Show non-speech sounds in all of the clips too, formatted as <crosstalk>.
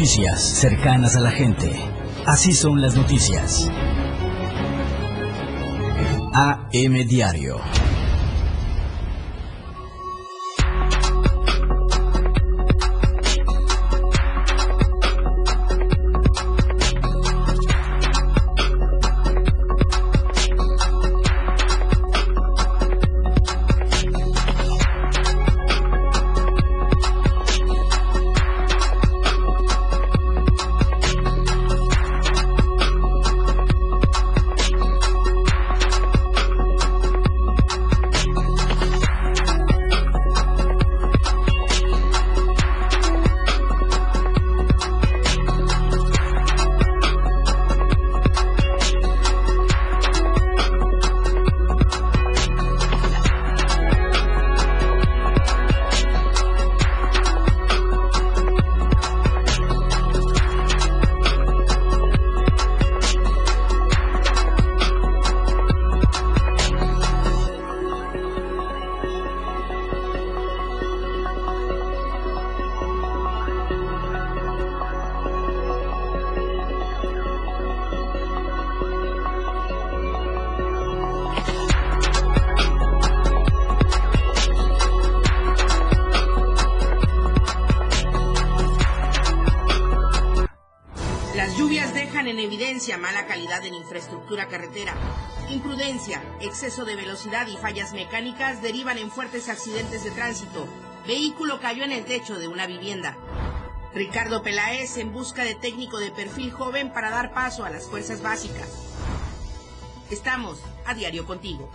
noticias, cercanas a la gente. Así son las noticias. AM Diario. Exceso de velocidad y fallas mecánicas derivan en fuertes accidentes de tránsito. Vehículo cayó en el techo de una vivienda. Ricardo Peláez en busca de técnico de perfil joven para dar paso a las fuerzas básicas. Estamos a diario contigo.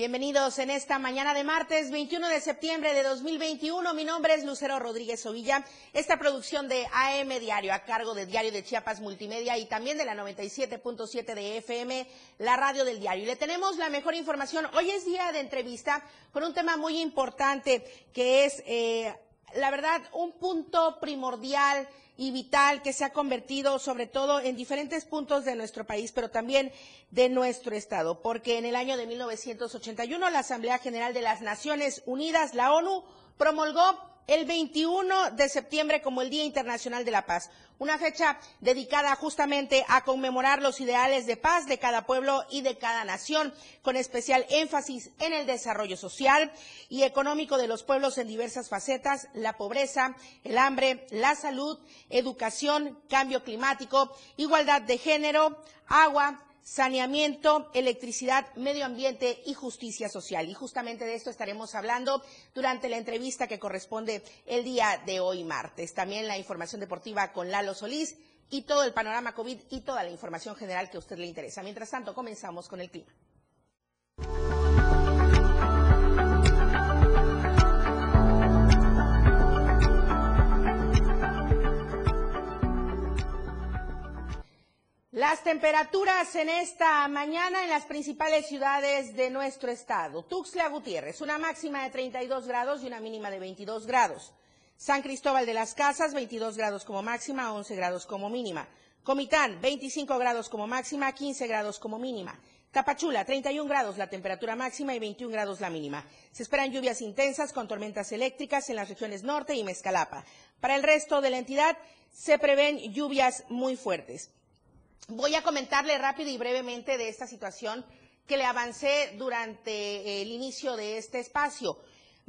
Bienvenidos en esta mañana de martes 21 de septiembre de 2021. Mi nombre es Lucero Rodríguez Ovilla. Esta producción de AM Diario a cargo de Diario de Chiapas Multimedia y también de la 97.7 de FM, la radio del diario. Y le tenemos la mejor información. Hoy es día de entrevista con un tema muy importante que es, eh, la verdad, un punto primordial y vital que se ha convertido sobre todo en diferentes puntos de nuestro país, pero también de nuestro estado, porque en el año de 1981 la Asamblea General de las Naciones Unidas, la ONU, promulgó el 21 de septiembre como el Día Internacional de la Paz, una fecha dedicada justamente a conmemorar los ideales de paz de cada pueblo y de cada nación, con especial énfasis en el desarrollo social y económico de los pueblos en diversas facetas, la pobreza, el hambre, la salud, educación, cambio climático, igualdad de género, agua, saneamiento, electricidad, medio ambiente y justicia social. Y justamente de esto estaremos hablando durante la entrevista que corresponde el día de hoy martes. También la información deportiva con Lalo Solís y todo el panorama COVID y toda la información general que a usted le interesa. Mientras tanto, comenzamos con el clima. Las temperaturas en esta mañana en las principales ciudades de nuestro estado. Tuxtla Gutiérrez, una máxima de 32 grados y una mínima de 22 grados. San Cristóbal de las Casas, 22 grados como máxima, 11 grados como mínima. Comitán, 25 grados como máxima, 15 grados como mínima. Tapachula, 31 grados la temperatura máxima y 21 grados la mínima. Se esperan lluvias intensas con tormentas eléctricas en las regiones norte y Mezcalapa. Para el resto de la entidad se prevén lluvias muy fuertes. Voy a comentarle rápido y brevemente de esta situación que le avancé durante el inicio de este espacio.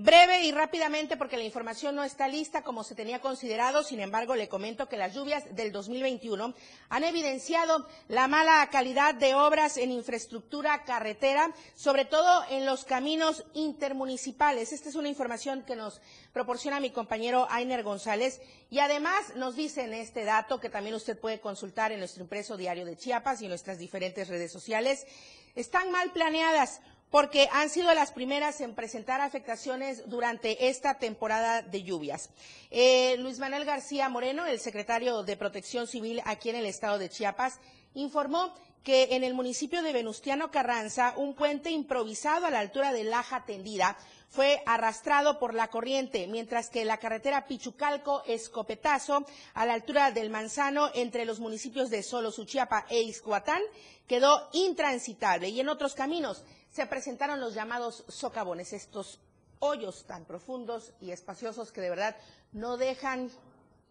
Breve y rápidamente porque la información no está lista como se tenía considerado, sin embargo le comento que las lluvias del 2021 han evidenciado la mala calidad de obras en infraestructura carretera, sobre todo en los caminos intermunicipales. Esta es una información que nos proporciona mi compañero Ainer González y además nos dicen este dato que también usted puede consultar en nuestro impreso diario de Chiapas y en nuestras diferentes redes sociales. Están mal planeadas porque han sido las primeras en presentar afectaciones durante esta temporada de lluvias. Eh, Luis Manuel García Moreno, el secretario de Protección Civil aquí en el estado de Chiapas, informó que en el municipio de Venustiano Carranza, un puente improvisado a la altura de Laja Tendida fue arrastrado por la corriente, mientras que la carretera Pichucalco-Escopetazo, a la altura del Manzano, entre los municipios de Solo, Suchiapa e Ixcuatán, quedó intransitable. Y en otros caminos se presentaron los llamados socavones, estos hoyos tan profundos y espaciosos que de verdad no dejan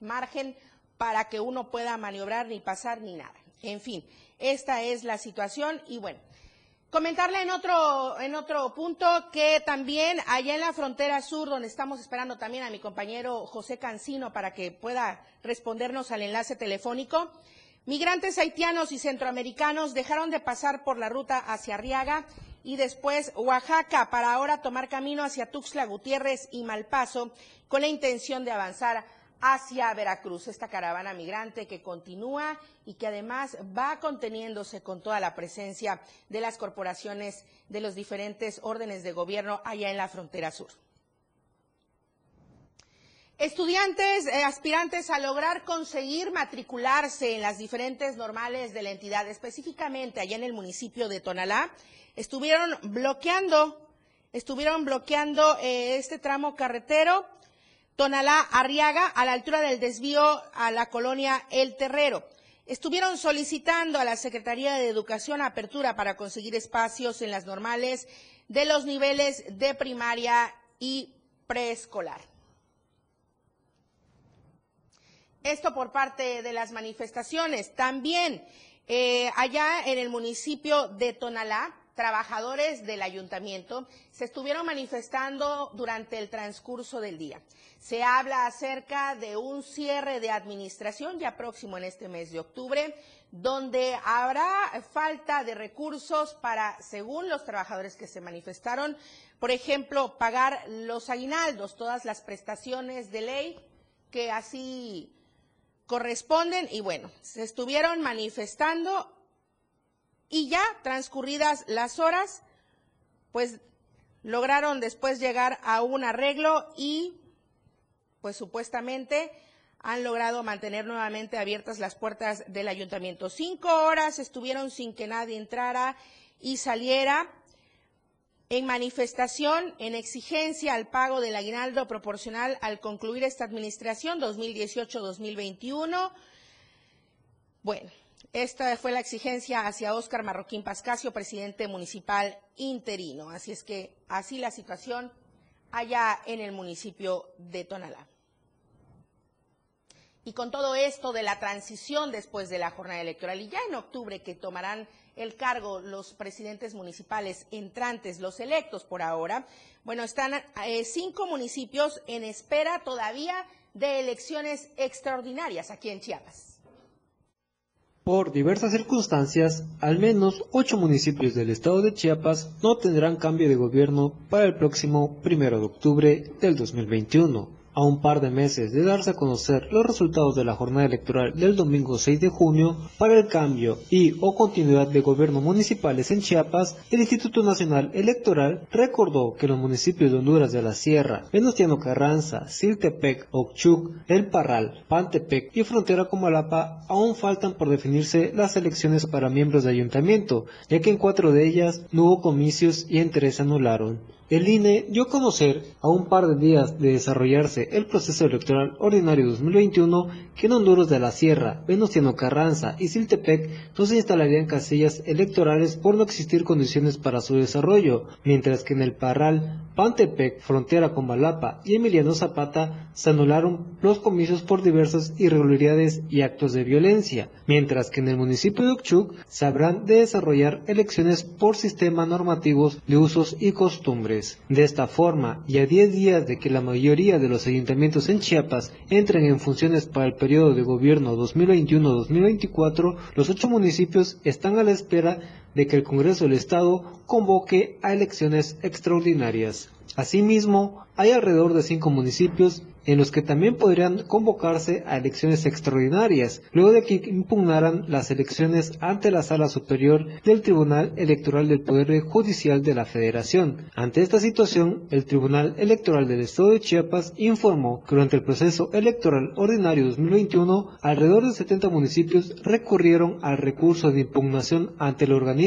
margen para que uno pueda maniobrar ni pasar ni nada. En fin, esta es la situación y bueno, Comentarle en otro, en otro punto que también allá en la frontera sur, donde estamos esperando también a mi compañero José Cancino para que pueda respondernos al enlace telefónico, migrantes haitianos y centroamericanos dejaron de pasar por la ruta hacia Arriaga y después Oaxaca para ahora tomar camino hacia Tuxtla Gutiérrez y Malpaso con la intención de avanzar hacia Veracruz, esta caravana migrante que continúa y que además va conteniéndose con toda la presencia de las corporaciones de los diferentes órdenes de gobierno allá en la frontera sur. Estudiantes, eh, aspirantes a lograr conseguir matricularse en las diferentes normales de la entidad, específicamente allá en el municipio de Tonalá, estuvieron bloqueando, estuvieron bloqueando eh, este tramo carretero Tonalá Arriaga, a la altura del desvío a la colonia El Terrero. Estuvieron solicitando a la Secretaría de Educación apertura para conseguir espacios en las normales de los niveles de primaria y preescolar. Esto por parte de las manifestaciones. También eh, allá en el municipio de Tonalá, trabajadores del ayuntamiento se estuvieron manifestando durante el transcurso del día. Se habla acerca de un cierre de administración ya próximo en este mes de octubre, donde habrá falta de recursos para, según los trabajadores que se manifestaron, por ejemplo, pagar los aguinaldos, todas las prestaciones de ley que así corresponden. Y bueno, se estuvieron manifestando y ya transcurridas las horas, pues lograron después llegar a un arreglo y pues supuestamente han logrado mantener nuevamente abiertas las puertas del ayuntamiento. Cinco horas estuvieron sin que nadie entrara y saliera en manifestación, en exigencia al pago del aguinaldo proporcional al concluir esta administración 2018-2021. Bueno, esta fue la exigencia hacia Óscar Marroquín Pascasio, presidente municipal interino. Así es que así la situación allá en el municipio de Tonalá. Y con todo esto de la transición después de la jornada electoral y ya en octubre que tomarán el cargo los presidentes municipales entrantes, los electos por ahora, bueno, están eh, cinco municipios en espera todavía de elecciones extraordinarias aquí en Chiapas. Por diversas circunstancias, al menos ocho municipios del estado de Chiapas no tendrán cambio de gobierno para el próximo 1 de octubre del 2021 a un par de meses de darse a conocer los resultados de la jornada electoral del domingo 6 de junio para el cambio y o continuidad de gobiernos municipales en Chiapas, el Instituto Nacional Electoral recordó que los municipios de Honduras de la Sierra, Venustiano Carranza, Siltepec, Ochuc, El Parral, Pantepec y Frontera Comalapa aún faltan por definirse las elecciones para miembros de ayuntamiento, ya que en cuatro de ellas no hubo comicios y en tres anularon. El INE dio a conocer a un par de días de desarrollarse el proceso electoral ordinario 2021 que en Honduras de la Sierra, Venustiano Carranza y Siltepec no se instalarían casillas electorales por no existir condiciones para su desarrollo, mientras que en el Parral, Pantepec, frontera con Malapa y Emiliano Zapata se anularon los comicios por diversas irregularidades y actos de violencia, mientras que en el municipio de Uchuc se habrán de desarrollar elecciones por sistema normativos de usos y costumbres. De esta forma, y a 10 días de que la mayoría de los ayuntamientos en Chiapas entren en funciones para el periodo de gobierno 2021-2024, los ocho municipios están a la espera de que el Congreso del Estado convoque a elecciones extraordinarias. Asimismo, hay alrededor de cinco municipios en los que también podrían convocarse a elecciones extraordinarias, luego de que impugnaran las elecciones ante la Sala Superior del Tribunal Electoral del Poder Judicial de la Federación. Ante esta situación, el Tribunal Electoral del Estado de Chiapas informó que durante el proceso electoral ordinario 2021, alrededor de 70 municipios recurrieron al recurso de impugnación ante el organismo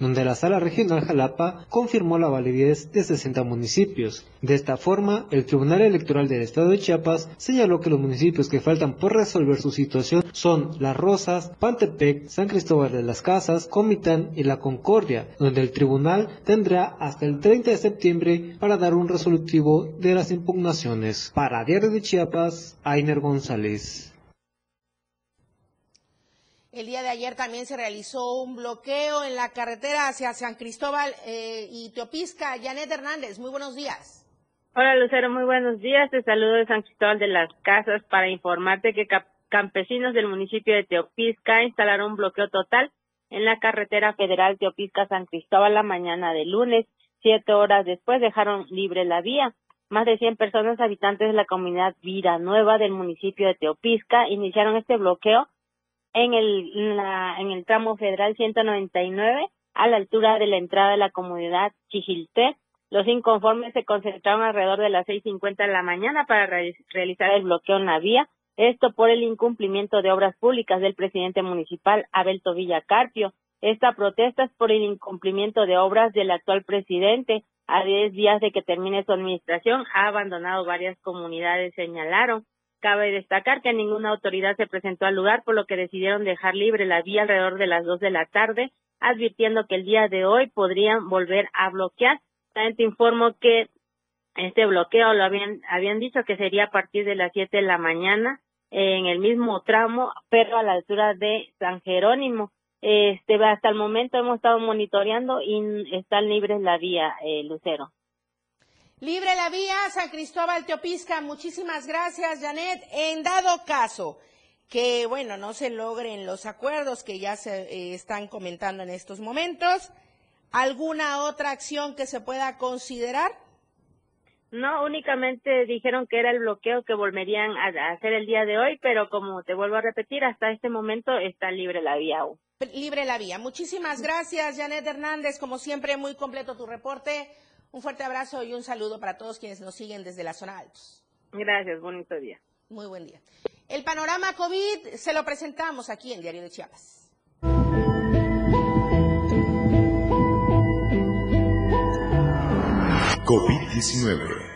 donde la Sala Regional Jalapa confirmó la validez de 60 municipios. De esta forma, el Tribunal Electoral del Estado de Chiapas señaló que los municipios que faltan por resolver su situación son Las Rosas, Pantepec, San Cristóbal de las Casas, Comitán y La Concordia, donde el tribunal tendrá hasta el 30 de septiembre para dar un resolutivo de las impugnaciones. Para Diario de Chiapas, Ainer González. El día de ayer también se realizó un bloqueo en la carretera hacia San Cristóbal eh, y Teopisca. Janet Hernández, muy buenos días. Hola Lucero, muy buenos días. Te saludo de San Cristóbal de las Casas para informarte que campesinos del municipio de Teopisca instalaron un bloqueo total en la carretera federal Teopisca-San Cristóbal la mañana de lunes. Siete horas después dejaron libre la vía. Más de 100 personas habitantes de la comunidad Vida Nueva del municipio de Teopisca iniciaron este bloqueo en el, en, el tramo federal 199 a la altura de la entrada de la comunidad Chijilté. Los inconformes se concentraron alrededor de las 6.50 de la mañana para realizar el bloqueo en la vía, esto por el incumplimiento de obras públicas del presidente municipal Abel Tobilla Carpio. Esta protesta es por el incumplimiento de obras del actual presidente. A 10 días de que termine su administración, ha abandonado varias comunidades, señalaron. Cabe destacar que ninguna autoridad se presentó al lugar, por lo que decidieron dejar libre la vía alrededor de las dos de la tarde, advirtiendo que el día de hoy podrían volver a bloquear. También te informo que este bloqueo lo habían, habían dicho que sería a partir de las siete de la mañana en el mismo tramo, pero a la altura de San Jerónimo. Este, hasta el momento hemos estado monitoreando y están libres la vía, eh, Lucero. Libre la vía, San Cristóbal Teopisca. Muchísimas gracias, Janet. En dado caso que, bueno, no se logren los acuerdos que ya se eh, están comentando en estos momentos, ¿alguna otra acción que se pueda considerar? No, únicamente dijeron que era el bloqueo que volverían a hacer el día de hoy, pero como te vuelvo a repetir, hasta este momento está libre la vía aún. Libre la vía. Muchísimas gracias, Janet Hernández. Como siempre, muy completo tu reporte. Un fuerte abrazo y un saludo para todos quienes nos siguen desde la zona altos. Gracias, bonito día. Muy buen día. El panorama COVID se lo presentamos aquí en Diario de Chiapas. COVID-19.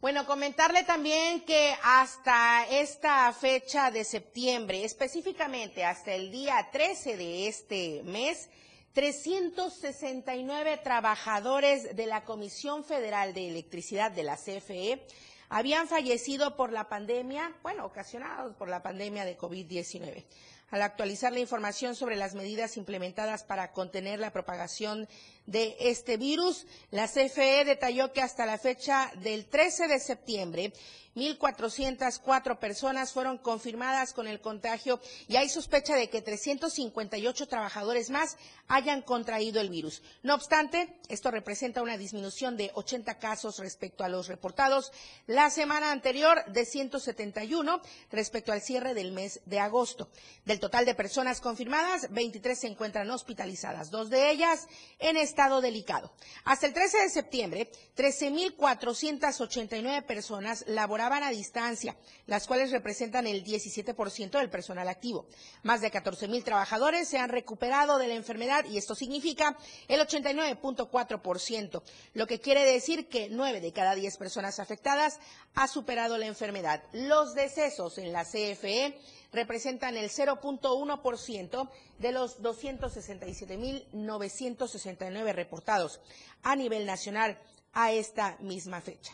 Bueno, comentarle también que hasta esta fecha de septiembre, específicamente hasta el día 13 de este mes, 369 trabajadores de la Comisión Federal de Electricidad de la CFE habían fallecido por la pandemia, bueno, ocasionados por la pandemia de COVID-19. Al actualizar la información sobre las medidas implementadas para contener la propagación de este virus, la CFE detalló que hasta la fecha del 13 de septiembre 1.404 personas fueron confirmadas con el contagio y hay sospecha de que 358 trabajadores más hayan contraído el virus. No obstante, esto representa una disminución de 80 casos respecto a los reportados la semana anterior de 171 respecto al cierre del mes de agosto. Del total de personas confirmadas, 23 se encuentran hospitalizadas, dos de ellas en estado delicado. Hasta el 13 de septiembre, 13.489 personas laboraron a distancia, las cuales representan el 17% del personal activo. Más de 14 mil trabajadores se han recuperado de la enfermedad y esto significa el 89.4%, lo que quiere decir que 9 de cada 10 personas afectadas ha superado la enfermedad. Los decesos en la CFE representan el 0.1% de los 267.969 reportados a nivel nacional a esta misma fecha.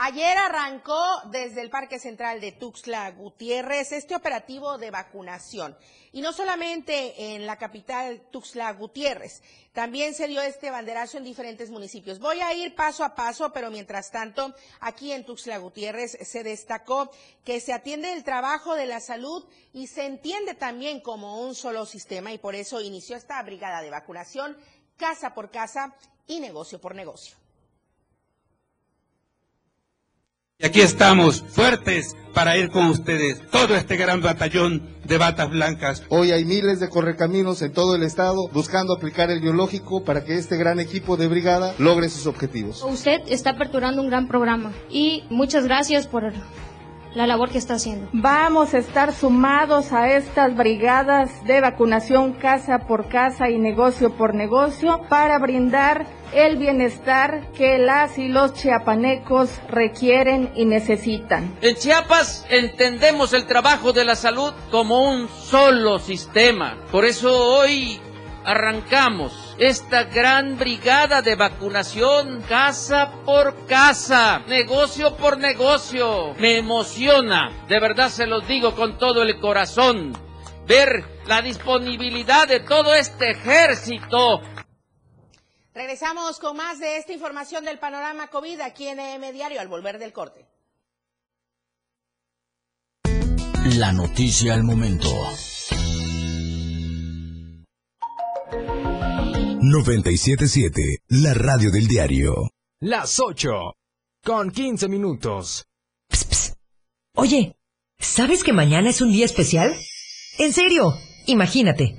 Ayer arrancó desde el Parque Central de Tuxtla Gutiérrez este operativo de vacunación. Y no solamente en la capital Tuxtla Gutiérrez, también se dio este banderazo en diferentes municipios. Voy a ir paso a paso, pero mientras tanto, aquí en Tuxtla Gutiérrez se destacó que se atiende el trabajo de la salud y se entiende también como un solo sistema y por eso inició esta brigada de vacunación casa por casa y negocio por negocio. Y aquí estamos, fuertes, para ir con ustedes, todo este gran batallón de batas blancas. Hoy hay miles de correcaminos en todo el estado buscando aplicar el biológico para que este gran equipo de brigada logre sus objetivos. Usted está aperturando un gran programa y muchas gracias por la labor que está haciendo. Vamos a estar sumados a estas brigadas de vacunación casa por casa y negocio por negocio para brindar el bienestar que las y los chiapanecos requieren y necesitan. En Chiapas entendemos el trabajo de la salud como un solo sistema. Por eso hoy arrancamos esta gran brigada de vacunación casa por casa, negocio por negocio. Me emociona, de verdad se los digo con todo el corazón, ver la disponibilidad de todo este ejército Regresamos con más de esta información del panorama COVID aquí en EM Diario al volver del corte. La noticia al momento. 977, la radio del diario. Las 8, con 15 minutos. Oye, ¿sabes que mañana es un día especial? En serio, imagínate.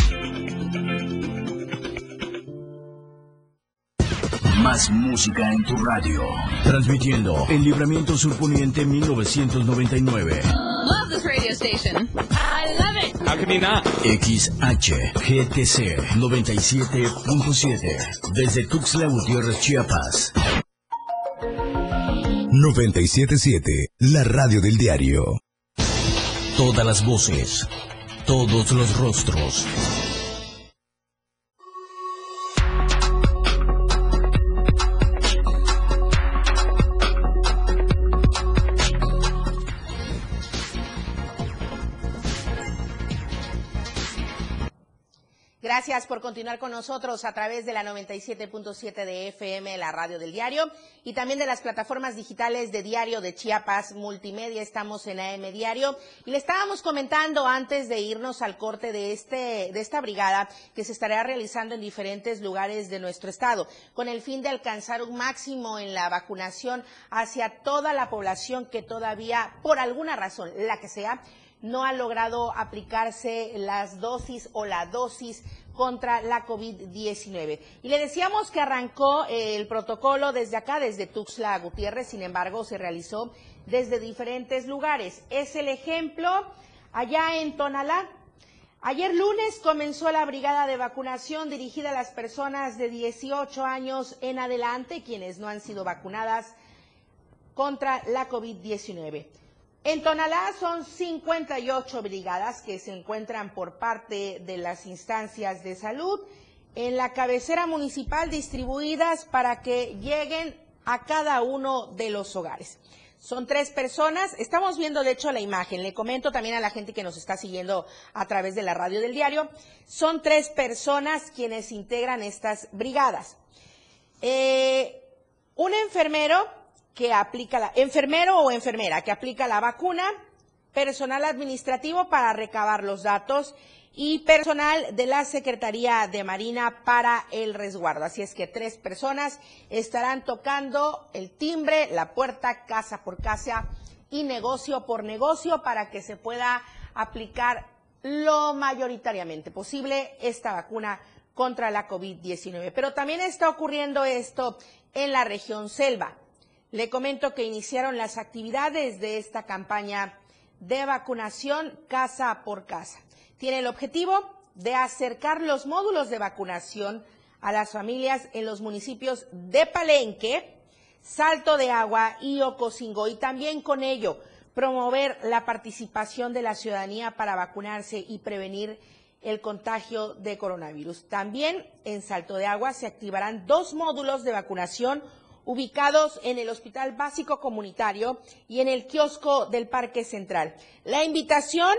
Más música en tu radio. Transmitiendo en Libramiento Sur Poniente 1999. Love this radio station. I love it. XHGTC 97.7. Desde Tuxtla Gutiérrez, Chiapas. 977, la radio del diario. Todas las voces. Todos los rostros. Gracias por continuar con nosotros a través de la 97.7 de FM, la radio del diario, y también de las plataformas digitales de Diario de Chiapas Multimedia. Estamos en AM Diario y le estábamos comentando antes de irnos al corte de este de esta brigada que se estará realizando en diferentes lugares de nuestro estado con el fin de alcanzar un máximo en la vacunación hacia toda la población que todavía por alguna razón, la que sea, no ha logrado aplicarse las dosis o la dosis contra la COVID-19. Y le decíamos que arrancó el protocolo desde acá, desde Tuxtla Gutiérrez, sin embargo, se realizó desde diferentes lugares. Es el ejemplo allá en Tonalá. Ayer lunes comenzó la brigada de vacunación dirigida a las personas de 18 años en adelante, quienes no han sido vacunadas contra la COVID-19. En Tonalá son 58 brigadas que se encuentran por parte de las instancias de salud en la cabecera municipal distribuidas para que lleguen a cada uno de los hogares. Son tres personas. Estamos viendo, de hecho, la imagen. Le comento también a la gente que nos está siguiendo a través de la radio del diario. Son tres personas quienes integran estas brigadas. Eh, un enfermero que aplica la, enfermero o enfermera que aplica la vacuna, personal administrativo para recabar los datos y personal de la Secretaría de Marina para el resguardo. Así es que tres personas estarán tocando el timbre, la puerta, casa por casa y negocio por negocio para que se pueda aplicar lo mayoritariamente posible esta vacuna contra la COVID-19. Pero también está ocurriendo esto en la región selva. Le comento que iniciaron las actividades de esta campaña de vacunación casa por casa tiene el objetivo de acercar los módulos de vacunación a las familias en los municipios de Palenque, Salto de Agua y Ocosingo y también con ello promover la participación de la ciudadanía para vacunarse y prevenir el contagio de coronavirus. También en Salto de Agua se activarán dos módulos de vacunación ubicados en el Hospital Básico Comunitario y en el kiosco del Parque Central. La invitación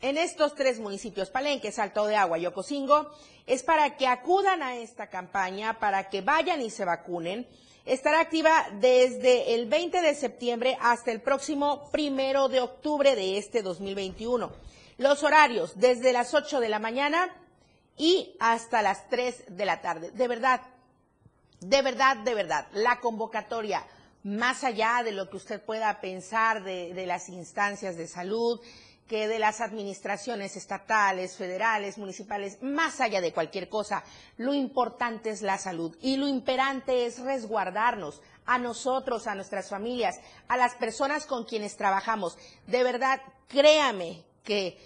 en estos tres municipios, Palenque, Salto de Agua y Ocosingo, es para que acudan a esta campaña, para que vayan y se vacunen. Estará activa desde el 20 de septiembre hasta el próximo primero de octubre de este 2021. Los horarios desde las 8 de la mañana y hasta las 3 de la tarde. De verdad, de verdad, de verdad, la convocatoria, más allá de lo que usted pueda pensar de, las instancias de salud, que de las administraciones estatales, federales, municipales, más allá de cualquier cosa, lo importante es la salud y lo imperante es resguardarnos a nosotros, a nuestras familias, a las personas con quienes trabajamos. De verdad, créame que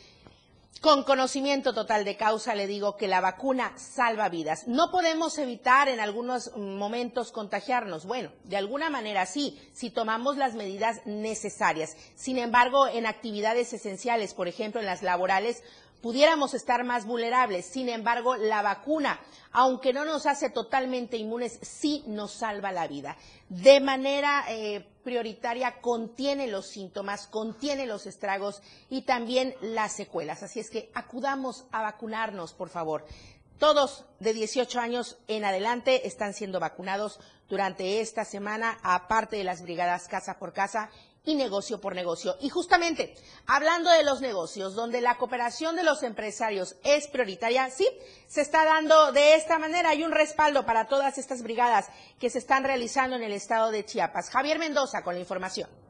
con conocimiento total de causa le digo que la vacuna salva vidas. No podemos evitar en algunos momentos contagiarnos. Bueno, de alguna manera sí, si tomamos las medidas necesarias. Sin embargo, en actividades esenciales, por ejemplo, en las laborales, pudiéramos estar más vulnerables. Sin embargo, la vacuna, aunque no nos hace totalmente inmunes, sí nos salva la vida. De manera eh, prioritaria contiene los síntomas, contiene los estragos y también las secuelas. Así es que acudamos a vacunarnos, por favor. Todos de 18 años en adelante están siendo vacunados durante esta semana, aparte de las brigadas casa por casa y negocio por negocio. Y justamente, hablando de los negocios, donde la cooperación de los empresarios es prioritaria, sí, se está dando de esta manera. Hay un respaldo para todas estas brigadas que se están realizando en el estado de Chiapas. Javier Mendoza con la información.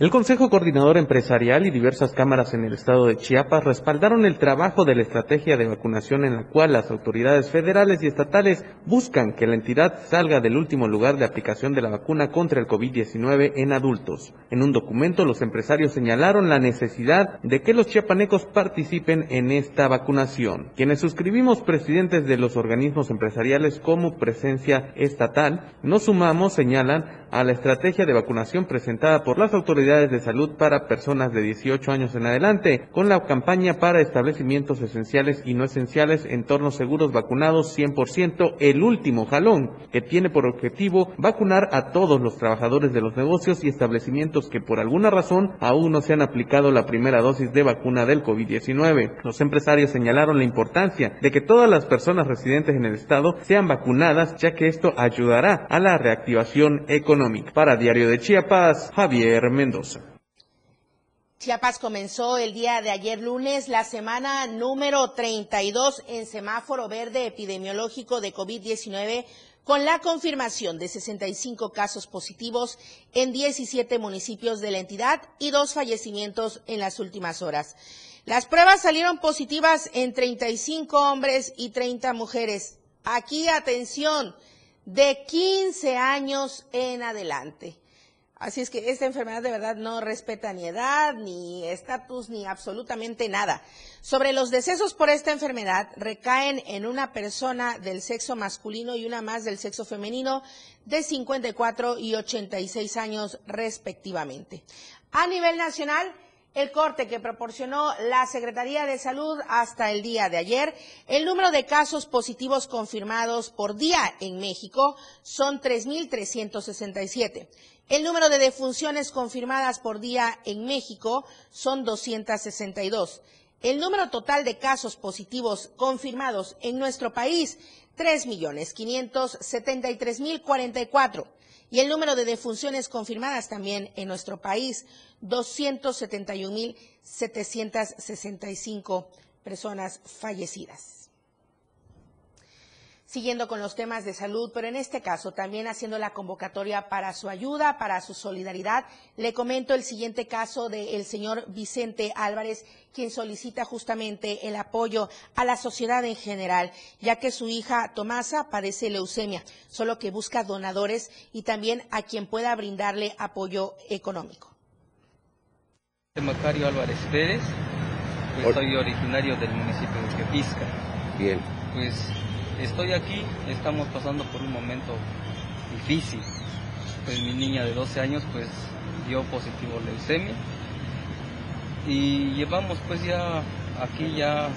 El Consejo Coordinador Empresarial y diversas cámaras en el estado de Chiapas respaldaron el trabajo de la estrategia de vacunación en la cual las autoridades federales y estatales buscan que la entidad salga del último lugar de aplicación de la vacuna contra el COVID-19 en adultos. En un documento, los empresarios señalaron la necesidad de que los chiapanecos participen en esta vacunación. Quienes suscribimos presidentes de los organismos empresariales como presencia estatal, nos sumamos, señalan, a la estrategia de vacunación presentada por las autoridades de salud para personas de 18 años en adelante, con la campaña para establecimientos esenciales y no esenciales, entornos seguros vacunados 100%, el último jalón, que tiene por objetivo vacunar a todos los trabajadores de los negocios y establecimientos que por alguna razón aún no se han aplicado la primera dosis de vacuna del COVID-19. Los empresarios señalaron la importancia de que todas las personas residentes en el estado sean vacunadas, ya que esto ayudará a la reactivación económica para Diario de Chiapas, Javier Mendoza. Chiapas comenzó el día de ayer lunes la semana número 32 en semáforo verde epidemiológico de COVID-19 con la confirmación de 65 casos positivos en 17 municipios de la entidad y dos fallecimientos en las últimas horas. Las pruebas salieron positivas en 35 hombres y 30 mujeres. Aquí, atención, de 15 años en adelante. Así es que esta enfermedad de verdad no respeta ni edad, ni estatus, ni absolutamente nada. Sobre los decesos por esta enfermedad recaen en una persona del sexo masculino y una más del sexo femenino de 54 y 86 años respectivamente. A nivel nacional, el corte que proporcionó la Secretaría de Salud hasta el día de ayer, el número de casos positivos confirmados por día en México son 3.367. El número de defunciones confirmadas por día en México son 262. El número total de casos positivos confirmados en nuestro país, 3.573.044 y el número de defunciones confirmadas también en nuestro país, 271.765 personas fallecidas siguiendo con los temas de salud, pero en este caso también haciendo la convocatoria para su ayuda, para su solidaridad. Le comento el siguiente caso del señor Vicente Álvarez, quien solicita justamente el apoyo a la sociedad en general, ya que su hija Tomasa padece leucemia, solo que busca donadores y también a quien pueda brindarle apoyo económico. Macario Álvarez Pérez, pues soy originario del municipio de Tepisca. Bien. Pues estoy aquí, estamos pasando por un momento difícil. Pues mi niña de 12 años pues dio positivo leucemia y llevamos pues ya aquí ya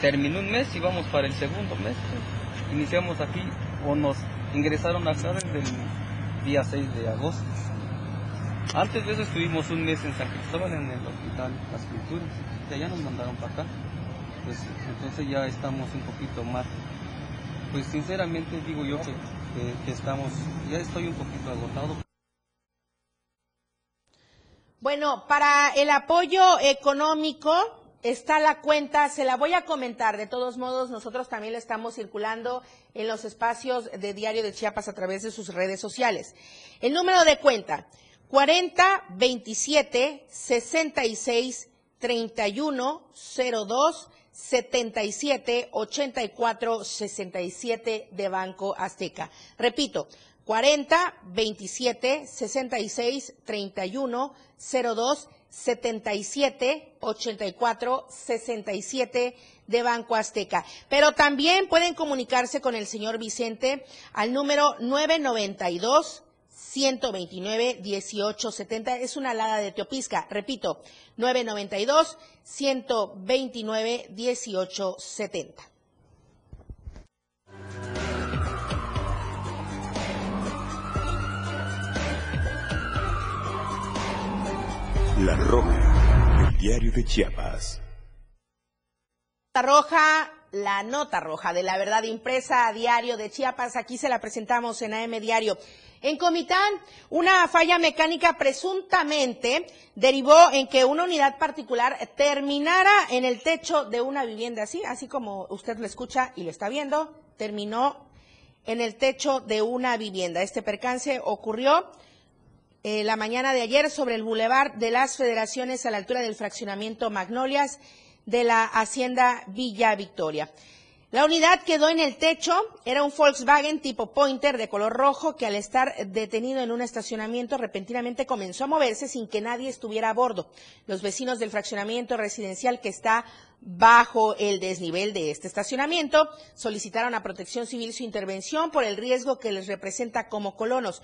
terminó un mes y vamos para el segundo mes. Pues. Iniciamos aquí o nos ingresaron acá desde el día 6 de agosto. Antes de eso estuvimos un mes en San Cristóbal en el hospital Las Culturas, de allá nos mandaron para acá. Pues entonces ya estamos un poquito más pues sinceramente digo yo que, estamos, ya estoy un poquito agotado. Bueno, para el apoyo económico está la cuenta, se la voy a comentar. De todos modos, nosotros también la estamos circulando en los espacios de Diario de Chiapas a través de sus redes sociales. El número de cuenta, 40 27 66 31 02 77 84 67 de Banco Azteca. Repito, 40 27 66 31 02 77 84 67 de Banco Azteca. Pero también pueden comunicarse con el señor Vicente al número 992 129 1870. Es una alada de Teopisca. Repito, 992 129 1870. La Roja, el diario de Chiapas. La Roja, la nota roja de la verdad impresa a diario de Chiapas. Aquí se la presentamos en AM Diario. En Comitán, una falla mecánica presuntamente derivó en que una unidad particular terminara en el techo de una vivienda, así, así como usted lo escucha y lo está viendo, terminó en el techo de una vivienda. Este percance ocurrió eh, la mañana de ayer sobre el bulevar de las Federaciones a la altura del fraccionamiento Magnolias de la Hacienda Villa Victoria. La unidad quedó en el techo, era un Volkswagen tipo Pointer de color rojo que al estar detenido en un estacionamiento repentinamente comenzó a moverse sin que nadie estuviera a bordo. Los vecinos del fraccionamiento residencial que está bajo el desnivel de este estacionamiento solicitaron a Protección Civil su intervención por el riesgo que les representa como colonos.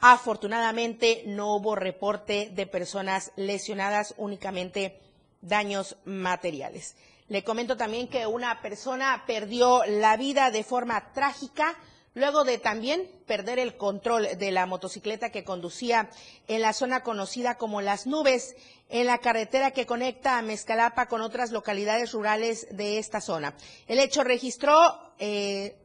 Afortunadamente no hubo reporte de personas lesionadas, únicamente daños materiales. Le comento también que una persona perdió la vida de forma trágica luego de también perder el control de la motocicleta que conducía en la zona conocida como Las Nubes, en la carretera que conecta a Mezcalapa con otras localidades rurales de esta zona. El hecho registró eh,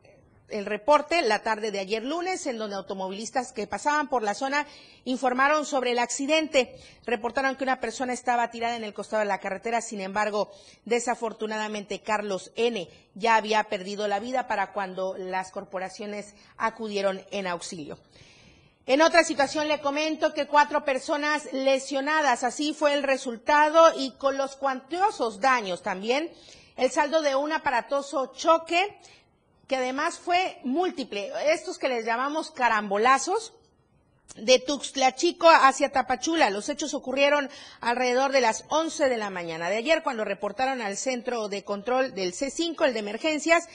el reporte la tarde de ayer lunes, en donde automovilistas que pasaban por la zona informaron sobre el accidente. Reportaron que una persona estaba tirada en el costado de la carretera, sin embargo, desafortunadamente Carlos N. ya había perdido la vida para cuando las corporaciones acudieron en auxilio. En otra situación le comento que cuatro personas lesionadas, así fue el resultado y con los cuantiosos daños también. El saldo de un aparatoso choque que además fue múltiple, estos que les llamamos carambolazos, de Tuxtlachico hacia Tapachula. Los hechos ocurrieron alrededor de las 11 de la mañana de ayer cuando reportaron al centro de control del C5, el de emergencias,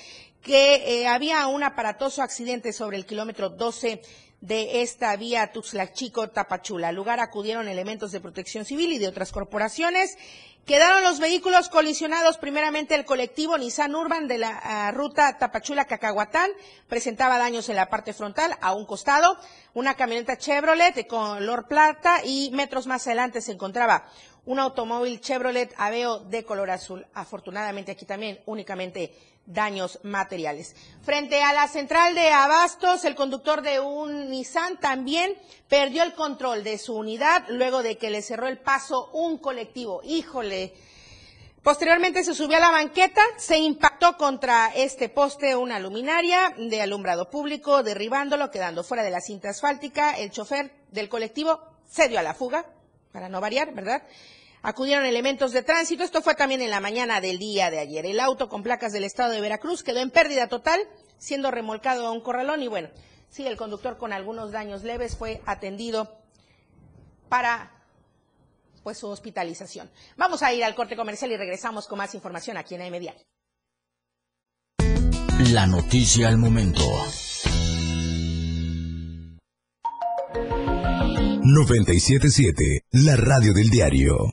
que eh, había un aparatoso accidente sobre el kilómetro 12 de esta vía Tuxtla Chico Tapachula. Al lugar acudieron elementos de protección civil y de otras corporaciones. Quedaron los vehículos colisionados, primeramente el colectivo Nissan Urban de la ah, ruta Tapachula-Cacahuatán, presentaba daños en la parte frontal, a un costado, una camioneta Chevrolet de color plata y metros más adelante se encontraba un automóvil Chevrolet Aveo de color azul. Afortunadamente aquí también únicamente daños materiales. Frente a la central de Abastos, el conductor de un Nissan también perdió el control de su unidad luego de que le cerró el paso un colectivo. Híjole. Posteriormente se subió a la banqueta, se impactó contra este poste una luminaria de alumbrado público, derribándolo, quedando fuera de la cinta asfáltica. El chofer del colectivo se dio a la fuga, para no variar, ¿verdad? Acudieron elementos de tránsito. Esto fue también en la mañana del día de ayer. El auto con placas del estado de Veracruz quedó en pérdida total, siendo remolcado a un corralón y bueno, sí, el conductor con algunos daños leves fue atendido para pues su hospitalización. Vamos a ir al corte comercial y regresamos con más información aquí en AM La noticia al momento. 977, la radio del diario.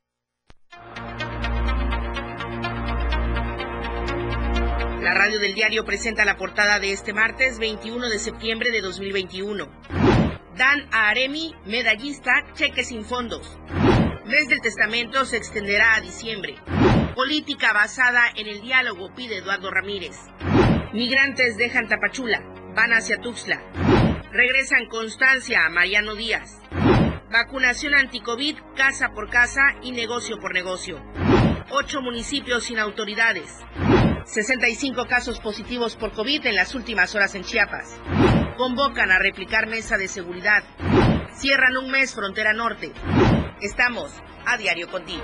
La radio del diario presenta la portada de este martes 21 de septiembre de 2021. Dan a Aremi, medallista, cheque sin fondos. Mes del testamento se extenderá a diciembre. Política basada en el diálogo, pide Eduardo Ramírez. Migrantes dejan Tapachula, van hacia Tuxtla. Regresan Constancia a Mariano Díaz. Vacunación anticovid, casa por casa y negocio por negocio. Ocho municipios sin autoridades. 65 casos positivos por COVID en las últimas horas en Chiapas. Convocan a replicar mesa de seguridad. Cierran un mes frontera norte. Estamos a diario contigo.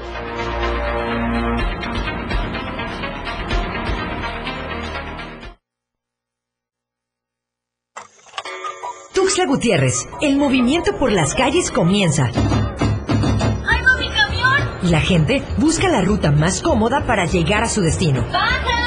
Tuxtla Gutiérrez, el movimiento por las calles comienza. ¡Ay, mi camión! Y la gente busca la ruta más cómoda para llegar a su destino. ¡Baja,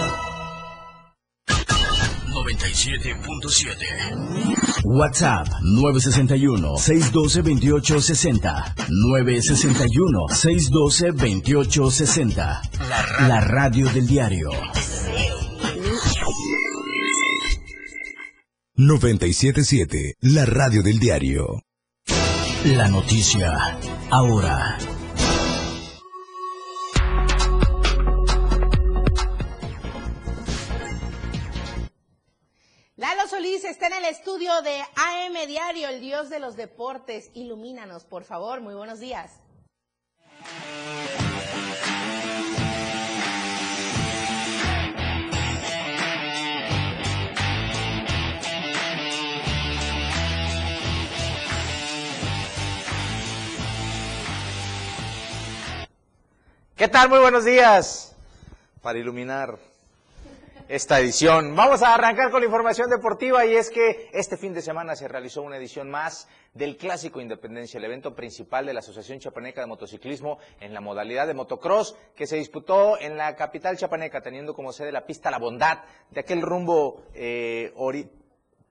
97.7. WhatsApp 961-612-2860. 961-612-2860. La, la radio del diario. 977, la radio del diario. La noticia ahora. Solís está en el estudio de AM Diario, el dios de los deportes. Ilumínanos, por favor. Muy buenos días. ¿Qué tal? Muy buenos días. Para iluminar esta edición. Vamos a arrancar con la información deportiva y es que este fin de semana se realizó una edición más del Clásico Independencia, el evento principal de la Asociación Chapaneca de Motociclismo en la modalidad de motocross que se disputó en la capital chapaneca teniendo como sede la pista La Bondad de aquel rumbo eh,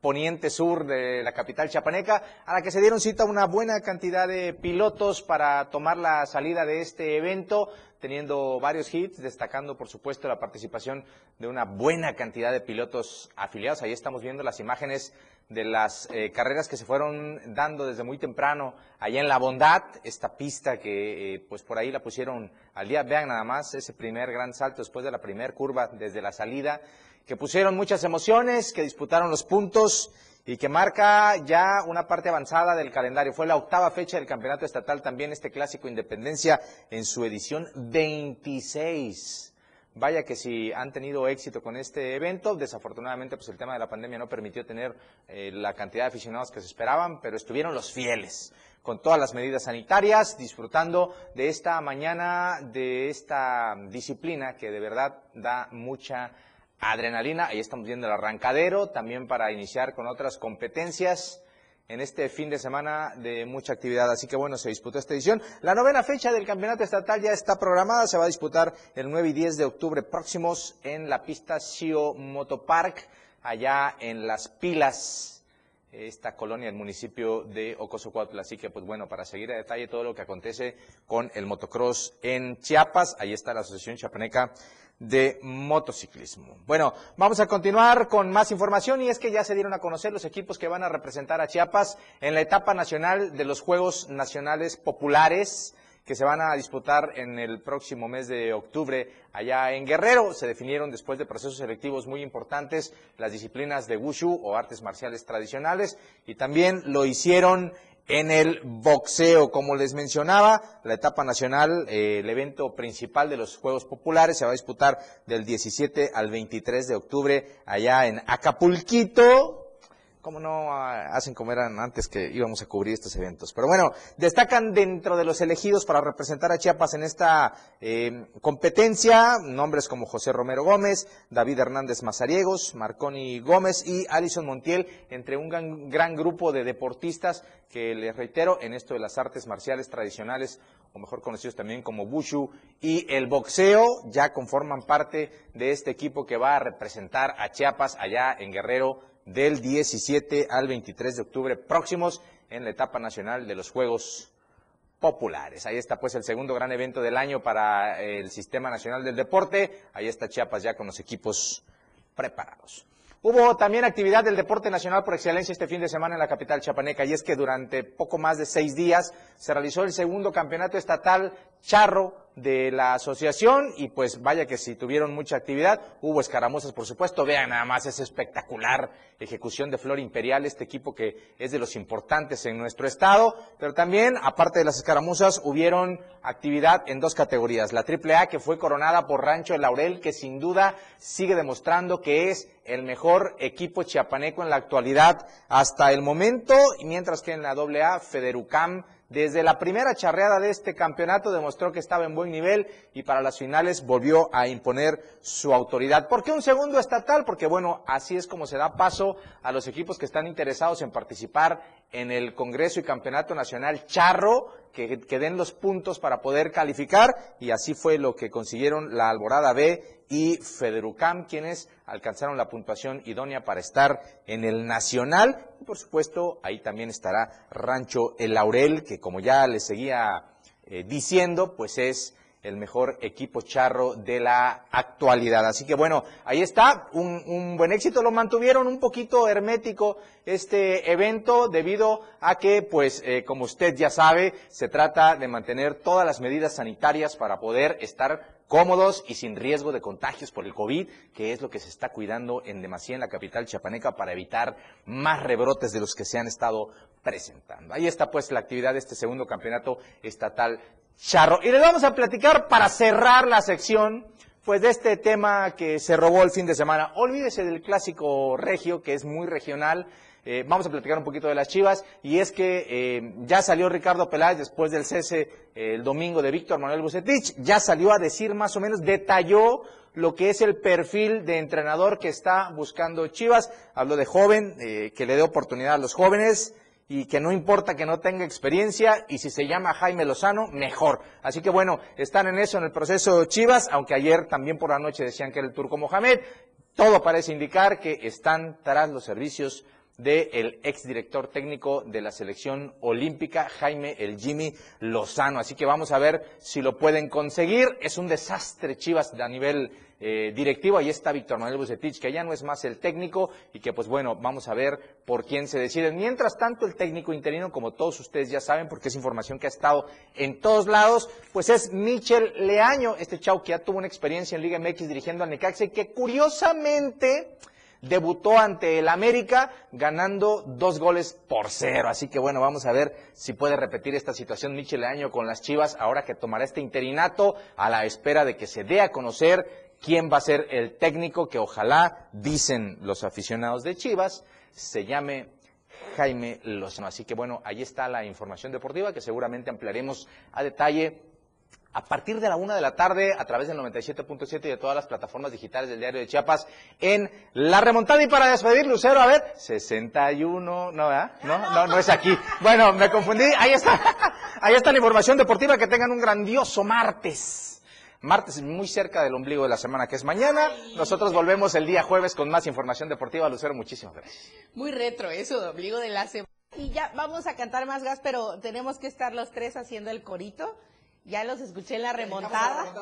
poniente sur de la capital chapaneca, a la que se dieron cita una buena cantidad de pilotos para tomar la salida de este evento, teniendo varios hits, destacando por supuesto la participación de una buena cantidad de pilotos afiliados. Ahí estamos viendo las imágenes de las eh, carreras que se fueron dando desde muy temprano allá en La Bondad, esta pista que eh, pues por ahí la pusieron al día. Vean nada más ese primer gran salto después de la primera curva desde la salida que pusieron muchas emociones, que disputaron los puntos y que marca ya una parte avanzada del calendario. Fue la octava fecha del campeonato estatal también este clásico Independencia en su edición 26. Vaya que si han tenido éxito con este evento, desafortunadamente pues el tema de la pandemia no permitió tener eh, la cantidad de aficionados que se esperaban, pero estuvieron los fieles con todas las medidas sanitarias, disfrutando de esta mañana, de esta disciplina que de verdad da mucha adrenalina. Ahí estamos viendo el arrancadero, también para iniciar con otras competencias en este fin de semana de mucha actividad. Así que bueno, se disputó esta edición. La novena fecha del campeonato estatal ya está programada, se va a disputar el 9 y 10 de octubre próximos en la pista Moto Motopark, allá en Las Pilas, esta colonia del municipio de Ocosocuautla. Así que pues bueno, para seguir a detalle todo lo que acontece con el motocross en Chiapas, ahí está la Asociación Chapaneca de motociclismo. Bueno, vamos a continuar con más información y es que ya se dieron a conocer los equipos que van a representar a Chiapas en la etapa nacional de los Juegos Nacionales Populares que se van a disputar en el próximo mes de octubre allá en Guerrero. Se definieron después de procesos selectivos muy importantes las disciplinas de Wushu o artes marciales tradicionales y también lo hicieron en el boxeo. Como les mencionaba, la etapa nacional, eh, el evento principal de los Juegos Populares, se va a disputar del 17 al 23 de octubre allá en Acapulquito, ¿Cómo no ah, hacen como eran antes que íbamos a cubrir estos eventos? Pero bueno, destacan dentro de los elegidos para representar a Chiapas en esta eh, competencia nombres como José Romero Gómez, David Hernández Mazariegos, Marconi Gómez y Alison Montiel, entre un gran, gran grupo de deportistas que les reitero en esto de las artes marciales tradicionales, o mejor conocidos también como Bushu y el boxeo, ya conforman parte de este equipo que va a representar a Chiapas allá en Guerrero del 17 al 23 de octubre próximos en la etapa nacional de los Juegos Populares. Ahí está pues el segundo gran evento del año para el Sistema Nacional del Deporte. Ahí está Chiapas ya con los equipos preparados. Hubo también actividad del deporte nacional por excelencia este fin de semana en la capital chapaneca y es que durante poco más de seis días se realizó el segundo campeonato estatal charro de la asociación y pues vaya que si tuvieron mucha actividad, hubo escaramuzas por supuesto, vean nada más esa espectacular ejecución de Flor Imperial, este equipo que es de los importantes en nuestro estado, pero también aparte de las escaramuzas hubieron actividad en dos categorías, la AAA que fue coronada por Rancho El Laurel que sin duda sigue demostrando que es el mejor equipo chiapaneco en la actualidad hasta el momento, mientras que en la AA Federucam desde la primera charreada de este campeonato demostró que estaba en buen nivel y para las finales volvió a imponer su autoridad. ¿Por qué un segundo estatal? Porque bueno, así es como se da paso a los equipos que están interesados en participar en el Congreso y Campeonato Nacional Charro, que, den los puntos para poder calificar y así fue lo que consiguieron la Alborada B y Federucam, quienes alcanzaron la puntuación idónea para estar en el Nacional. Y por supuesto, ahí también estará Rancho El Laurel, que como ya les seguía eh, diciendo, pues es el mejor equipo charro de la actualidad. Así que bueno, ahí está, un, buen éxito. Lo mantuvieron un poquito hermético este evento debido a que, pues, eh, como usted ya sabe, se trata de mantener todas las medidas sanitarias para poder estar cómodos y sin riesgo de contagios por el COVID, que es lo que se está cuidando en demasía en la capital chiapaneca para evitar más rebrotes de los que se han estado presentando. Ahí está pues la actividad de este segundo campeonato estatal charro. Y le vamos a platicar para cerrar la sección pues de este tema que se robó el fin de semana. Olvídese del clásico regio, que es muy regional, eh, vamos a platicar un poquito de las Chivas y es que eh, ya salió Ricardo Peláez después del cese eh, el domingo de Víctor Manuel Bucetich, ya salió a decir más o menos, detalló lo que es el perfil de entrenador que está buscando Chivas, habló de joven, que le dé oportunidad a los jóvenes y que no importa que no tenga experiencia y si se llama Jaime Lozano, mejor. Así que bueno, están en eso en el proceso Chivas, aunque ayer también por la noche decían que era el turco Mohamed, todo parece indicar que están tras los servicios del exdirector técnico de la selección olímpica, Jaime el Jimmy Lozano. Así que vamos a ver si lo pueden conseguir. Es un desastre Chivas a nivel eh, directivo. Ahí está Víctor Manuel Bucetich, que ya no es más el técnico y que pues bueno, vamos a ver por quién se decide. Mientras tanto, el técnico interino, como todos ustedes ya saben, porque es información que ha estado en todos lados, pues es Michel Leaño, este chau que ya tuvo una experiencia en Liga MX dirigiendo al Necaxa y que curiosamente debutó ante el América ganando dos goles por cero. Así que bueno, vamos a ver si puede repetir esta situación Michel Leaño con las Chivas ahora que tomará este interinato a la espera de que se dé a conocer quién va a ser el técnico que ojalá, dicen los aficionados de Chivas, se llame Jaime Lozano. Así que bueno, ahí está la información deportiva que seguramente ampliaremos a detalle a partir de la una de la tarde a través del 97.7 y de todas las plataformas digitales del diario de Chiapas en La Remontada. Y para despedir, Lucero, a ver, 61, ¿no, verdad? No, no, no es aquí. Bueno, me confundí. Ahí está, <laughs> ahí está la información deportiva. Que tengan un grandioso martes martes muy cerca del ombligo de la semana, que es mañana. Nosotros volvemos el día jueves con más información deportiva. Lucero, muchísimas gracias. Muy retro eso, de ombligo de la semana. Y ya vamos a cantar más gas, pero tenemos que estar los tres haciendo el corito. Ya los escuché en la remontada.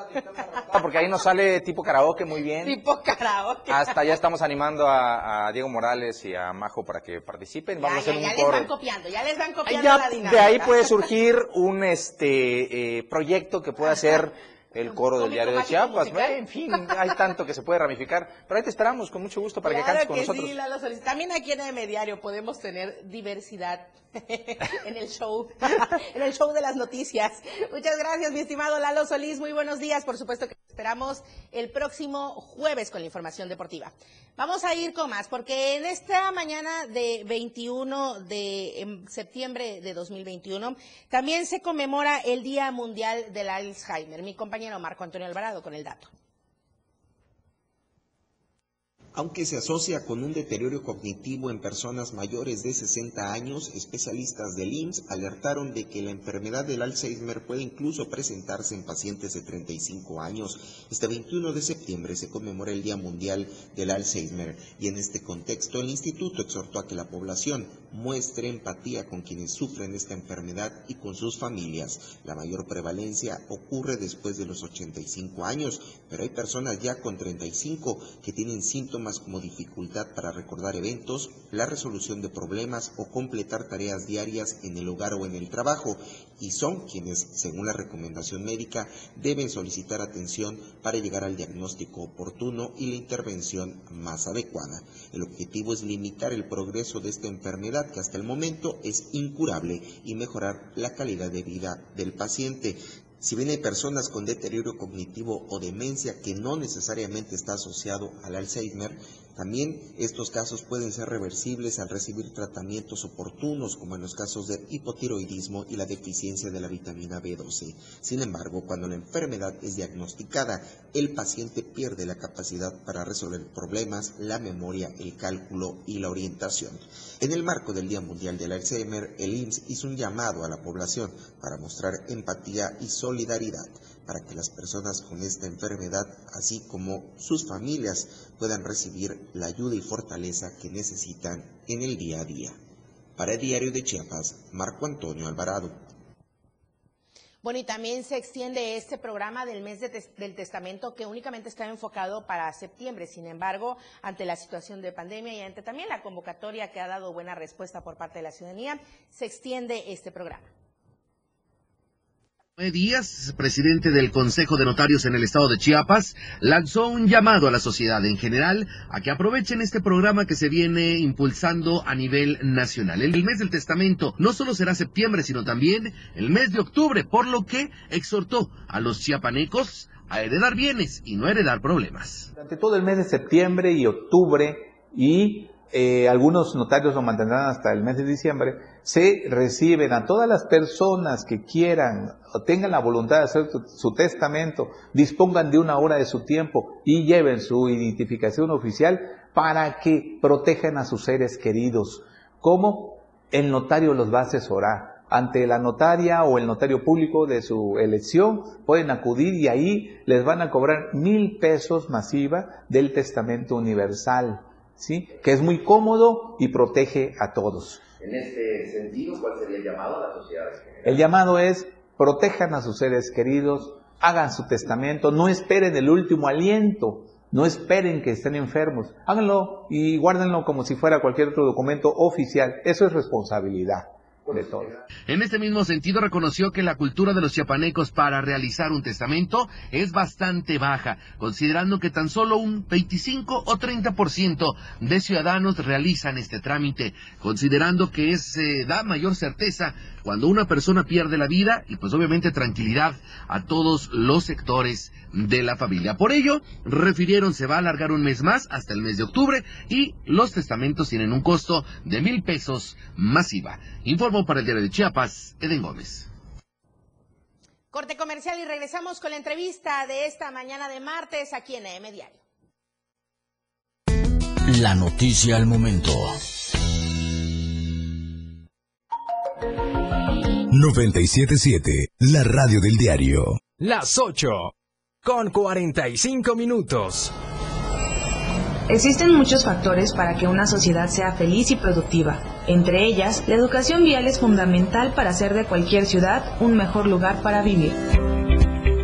Porque ahí nos sale tipo karaoke muy bien. Tipo karaoke. Hasta ya estamos animando a, Diego Morales y a Majo para que participen. Vamos ya, a hacer ya, un ya les van copiando, ya les van copiando la dinámica. De ahí puede surgir un este eh, proyecto que pueda ser el coro del diario de Chiapas. En fin, hay tanto que se puede ramificar. Pero ahí te esperamos con mucho gusto para que cantes con que nosotros. Sí, Lalo. También aquí en el Diario podemos tener diversidad <laughs> en el show, <laughs> en el show de las noticias. Muchas gracias, mi estimado Lalo Solís. Muy buenos días. Por supuesto que esperamos el próximo jueves con la información deportiva. Vamos a ir con más, porque en esta mañana de 21 de em, septiembre de 2021 también se conmemora el Día Mundial del Alzheimer. Mi compañero Marco Antonio Alvarado con el dato. Aunque se asocia con un deterioro cognitivo en personas mayores de 60 años, especialistas del IMSS alertaron de que la enfermedad del Alzheimer puede incluso presentarse en pacientes de 35 años. Este 21 de septiembre se conmemora el Día Mundial del Alzheimer y en este contexto el instituto exhortó a que la población muestre empatía con quienes sufren esta enfermedad y con sus familias. La mayor prevalencia ocurre después de los 85 años, pero hay personas ya con 35 que tienen síntomas como dificultad para recordar eventos, la resolución de problemas o completar tareas diarias en el hogar o en el trabajo, y son quienes, según la recomendación médica, deben solicitar atención para llegar al diagnóstico oportuno y la intervención más adecuada. El objetivo es limitar el progreso de esta enfermedad que hasta el momento es incurable y mejorar la calidad de vida del paciente. Si bien hay personas con deterioro cognitivo o demencia que no necesariamente está asociado al Alzheimer, también estos casos pueden ser reversibles al recibir tratamientos oportunos, como en los casos de hipotiroidismo y la deficiencia de la vitamina B12. Sin embargo, cuando la enfermedad es diagnosticada, el paciente pierde la capacidad para resolver problemas, la memoria, el cálculo y la orientación. En el marco del Día Mundial del Alzheimer, el IMSS hizo un llamado a la población para mostrar empatía y solidaridad para que las personas con esta enfermedad, así como sus familias, puedan recibir la ayuda y fortaleza que necesitan en el día a día. Para el Diario de Chiapas, Marco Antonio Alvarado. Bueno, y también se extiende este programa del mes del testamento que únicamente está enfocado para septiembre. Sin embargo, ante la situación de pandemia y ante también la convocatoria que ha dado buena respuesta por parte de la ciudadanía, se extiende este programa. Díaz, presidente del Consejo de Notarios en el estado de Chiapas, lanzó un llamado a la sociedad en general a que aprovechen este programa que se viene impulsando a nivel nacional. El mes del testamento no solo será septiembre, sino también el mes de octubre, por lo que exhortó a los chiapanecos a heredar bienes y no heredar problemas. Durante todo el mes de septiembre y octubre y eh, algunos notarios lo mantendrán hasta el mes de diciembre, se reciben a todas las personas que quieran o tengan la voluntad de hacer su, testamento, dispongan de una hora de su tiempo y lleven su identificación oficial para que protejan a sus seres queridos. ¿Cómo? El notario los va a asesorar. Ante la notaria o el notario público de su elección pueden acudir y ahí les van a cobrar mil pesos masiva del testamento universal ¿sí? que es muy cómodo y protege a todos. En este sentido, ¿cuál sería el llamado a las sociedades? El llamado es protejan a sus seres queridos, hagan su testamento, no esperen el último aliento, no esperen que estén enfermos, háganlo y guárdenlo como si fuera cualquier otro documento oficial, eso es responsabilidad. De todos. En este mismo sentido reconoció que la cultura de los chiapanecos para realizar un testamento es bastante baja, considerando que tan solo un 25 o 30% de ciudadanos realizan este trámite, considerando que se da mayor certeza cuando una persona pierde la vida y pues obviamente tranquilidad a todos los sectores de la familia. Por ello, refirieron se va a alargar un mes más hasta el mes de octubre y los testamentos tienen un costo de mil pesos masiva. Informó para el diario de Chiapas, Eden Gómez. Corte comercial y regresamos con la entrevista de esta mañana de martes aquí en EM Diario. La noticia al momento. 977, la radio del diario. Las 8, con 45 minutos. Existen muchos factores para que una sociedad sea feliz y productiva. Entre ellas, la educación vial es fundamental para hacer de cualquier ciudad un mejor lugar para vivir.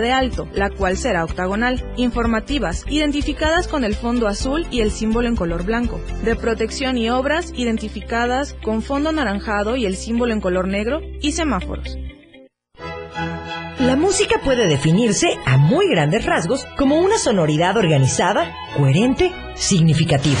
de alto, la cual será octagonal. Informativas, identificadas con el fondo azul y el símbolo en color blanco. De protección y obras, identificadas con fondo anaranjado y el símbolo en color negro. Y semáforos. La música puede definirse a muy grandes rasgos como una sonoridad organizada, coherente, significativa.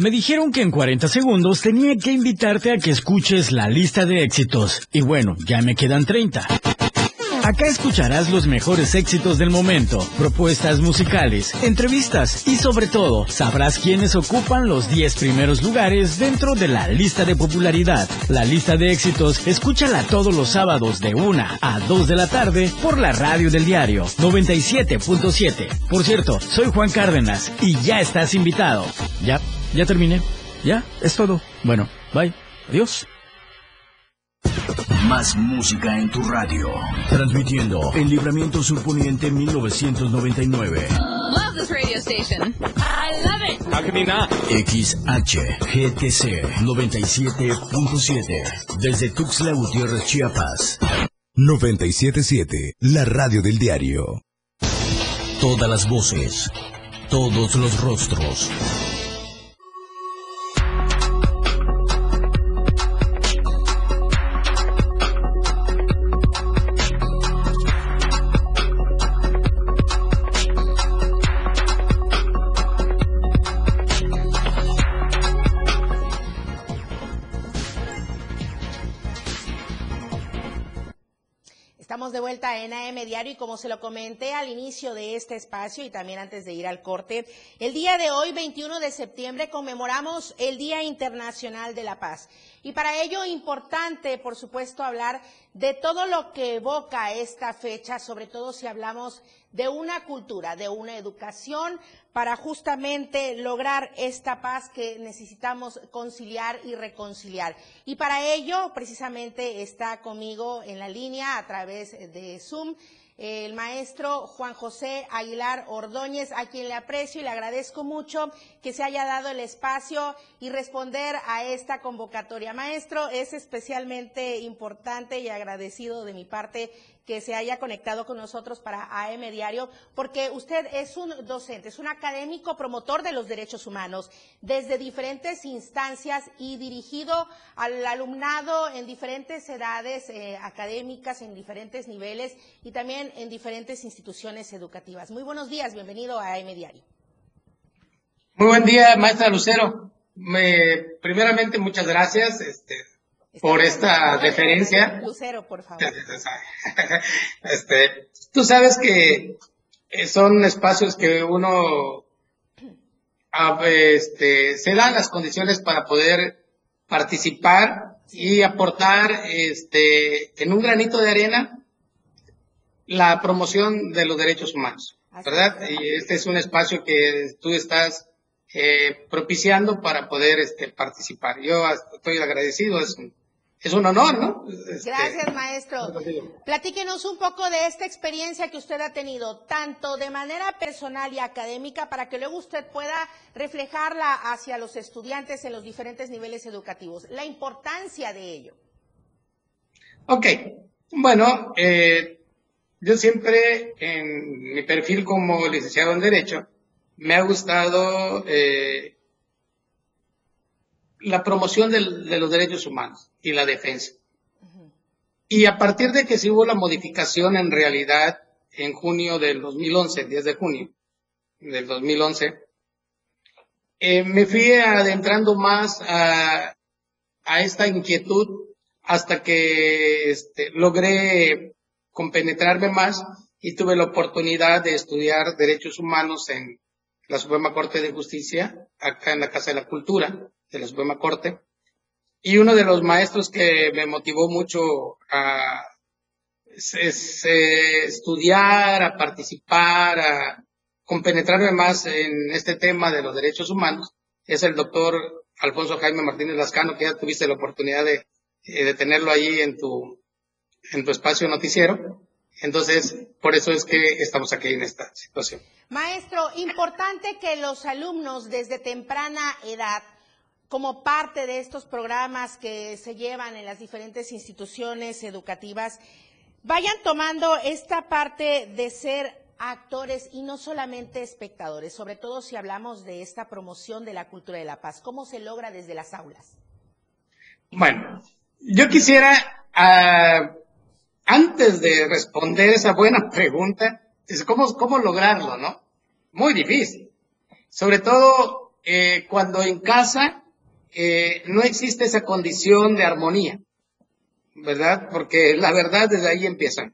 Me dijeron que en 40 segundos tenía que invitarte a que escuches la lista de éxitos. Y bueno, ya me quedan 30. Acá escucharás los mejores éxitos del momento, propuestas musicales, entrevistas y sobre todo sabrás quiénes ocupan los 10 primeros lugares dentro de la lista de popularidad. La lista de éxitos, escúchala todos los sábados de 1 a 2 de la tarde por la radio del diario 97.7. Por cierto, soy Juan Cárdenas y ya estás invitado. Ya, ya terminé. Ya, es todo. Bueno, bye. Adiós. Más música en tu radio. Transmitiendo en Libramiento Surponiente 1999. Love this radio station. I love it. How can not? XHGTC 97.7. Desde Tuxtla Gutiérrez, Chiapas. 977, la radio del diario. Todas las voces. Todos los rostros. Diario y como se lo comenté al inicio de este espacio y también antes de ir al corte, el día de hoy, 21 de septiembre, conmemoramos el Día Internacional de la Paz. Y para ello importante, por supuesto, hablar de todo lo que evoca esta fecha, sobre todo si hablamos de una cultura, de una educación, para justamente lograr esta paz que necesitamos conciliar y reconciliar. Y para ello, precisamente, está conmigo en la línea a través de Zoom el maestro Juan José Aguilar Ordóñez, a quien le aprecio y le agradezco mucho que se haya dado el espacio y responder a esta convocatoria. Maestro, es especialmente importante y agradecido de mi parte que se haya conectado con nosotros para AM Diario, porque usted es un docente, es un académico promotor de los derechos humanos desde diferentes instancias y dirigido al alumnado en diferentes edades eh, académicas, en diferentes niveles y también en diferentes instituciones educativas. Muy buenos días, bienvenido a AM Diario. Muy buen día, maestra Lucero. Me, primeramente, muchas gracias este, por esta deferencia. Lucero, por favor. <laughs> Este, tú sabes que eh, son espacios que uno este, se dan las condiciones para poder participar y aportar este, en un granito de arena la promoción de los derechos humanos, ¿verdad? Y este es un espacio que tú estás eh, propiciando para poder este, participar. Yo estoy agradecido, es un, es un honor, ¿no? Este, Gracias, maestro. Platíquenos un poco de esta experiencia que usted ha tenido, tanto de manera personal y académica, para que luego usted pueda reflejarla hacia los estudiantes en los diferentes niveles educativos. La importancia de ello. Ok, bueno, eh, yo siempre en mi perfil como licenciado en Derecho, me ha gustado eh, la promoción de los derechos humanos y la defensa. Y a partir de que se hubo la modificación en realidad en junio del 2011, 10 de junio del 2011, eh, me fui adentrando más a, a esta inquietud hasta que este, logré compenetrarme más y tuve la oportunidad de estudiar derechos humanos en la Suprema Corte de Justicia, acá en la Casa de la Cultura de la Suprema Corte. Y uno de los maestros que me motivó mucho a estudiar, a participar, a compenetrarme más en este tema de los derechos humanos, es el doctor Alfonso Jaime Martínez Lascano, que ya tuviste la oportunidad de, eh, tenerlo ahí en tu, en tu espacio noticiero. Entonces, por eso es que estamos aquí en esta situación. Maestro, importante que los alumnos desde temprana edad, como parte de estos programas que se llevan en las diferentes instituciones educativas, vayan tomando esta parte de ser actores y no solamente espectadores, sobre todo si hablamos de esta promoción de la cultura de la paz. ¿Cómo se logra desde las aulas? Bueno, yo quisiera uh, antes de responder esa buena <laughs> pregunta, es cómo, cómo lograrlo, ¿no? Muy difícil. Sobre todo eh, cuando en casa eh, no existe esa condición de armonía, ¿verdad? Porque la verdad desde ahí empieza.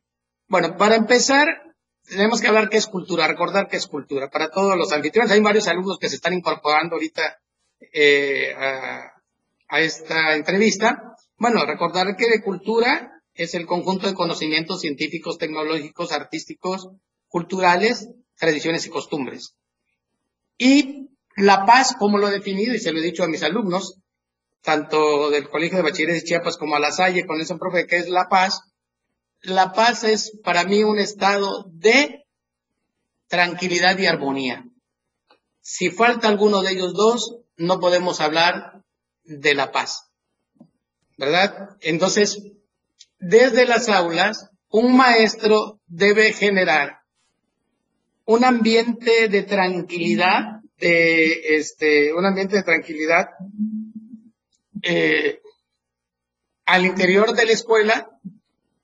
Bueno, para empezar, tenemos que hablar qué es cultura, recordar qué es cultura. Para todos los anfitriones, hay varios alumnos que se están incorporando ahorita eh, a, a esta entrevista. Bueno, recordar que de cultura es el conjunto de conocimientos científicos, tecnológicos, artísticos, culturales, tradiciones y costumbres. Y la paz, como lo he definido y se lo he dicho a mis alumnos, tanto del Colegio de Bachilleres de Chiapas como a la Salle, con eso, profe, ¿qué es la paz? La paz es para mí un estado de tranquilidad y armonía. Si falta alguno de ellos dos, no podemos hablar de la paz. ¿Verdad? Entonces, desde las aulas, un maestro debe generar un ambiente de tranquilidad, de este, un ambiente de tranquilidad eh, al interior de la escuela,